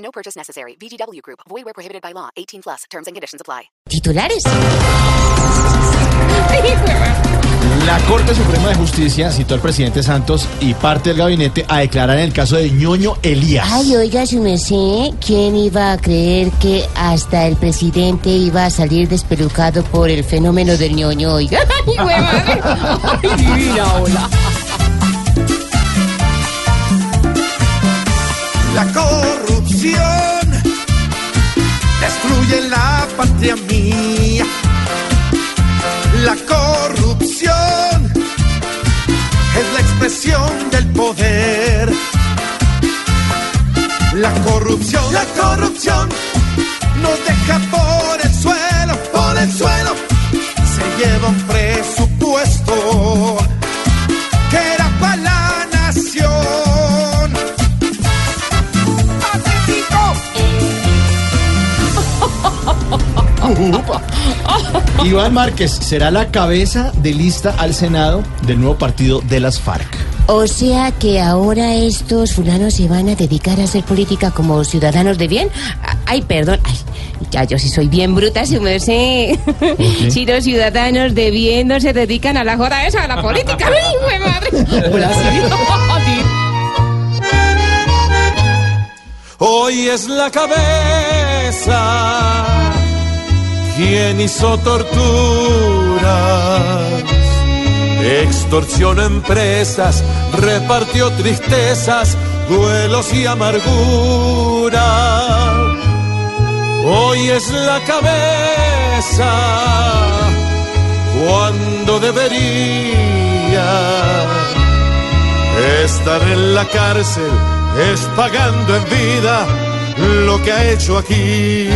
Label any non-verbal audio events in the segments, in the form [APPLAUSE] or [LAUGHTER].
No purchase necessary. VGW Group. Void where prohibited by law. 18 plus. Terms and conditions apply. Titulares. La Corte Suprema de Justicia citó al presidente Santos y parte del gabinete a declarar en el caso de ñoño Elías. Ay, oiga, su merced, ¿quién iba a creer que hasta el presidente iba a salir despelucado por el fenómeno del ñoño? Oiga, [LAUGHS] ay. [LAUGHS] Ay, divina, hola. La corrupción destruye la patria mía. La corrupción es la expresión del poder. La corrupción, la corrupción nos deja por el [LAUGHS] Iván Márquez será la cabeza de lista al Senado del nuevo partido de las FARC. O sea que ahora estos fulanos se van a dedicar a hacer política como ciudadanos de bien. Ay, perdón. Ay, ya yo sí soy bien bruta, su merced. [LAUGHS] Si los ciudadanos de bien no se dedican a la joda esa, a la política. [LAUGHS] Ay, güey, madre. Hola, sí. Hoy es la cabeza quien hizo torturas, extorsionó empresas, repartió tristezas, duelos y amargura. Hoy es la cabeza cuando debería Estar en la cárcel es pagando en vida lo que ha hecho aquí.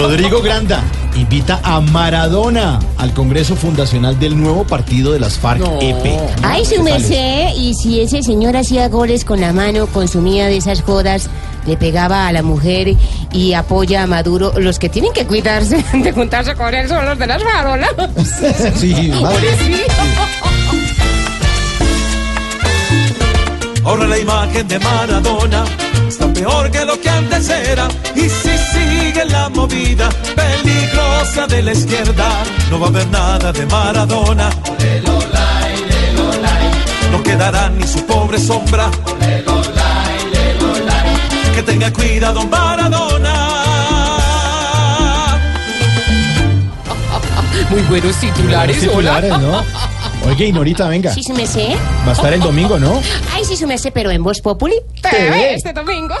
Rodrigo Granda invita a Maradona al Congreso Fundacional del nuevo partido de las FARC EP. Ay, su merced, y si ese señor hacía goles con la mano, consumía de esas jodas, le pegaba a la mujer y apoya a Maduro, los que tienen que cuidarse [LAUGHS] de juntarse con él son los de las farolas. Sí, [LAUGHS] madre. Ahora la imagen de Maradona está peor que lo que antes era. Y si sigue la movida peligrosa de la izquierda, no va a haber nada de Maradona. No quedará ni su pobre sombra. Que tenga cuidado Maradona. Muy buenos titulares, Buenos titulares, ¿no? [LAUGHS] Oye, y Norita, venga. Sí, su merced. Va a estar el domingo, ¿no? Ay, sí, su merced, pero en Voz Populi. TV. Este domingo.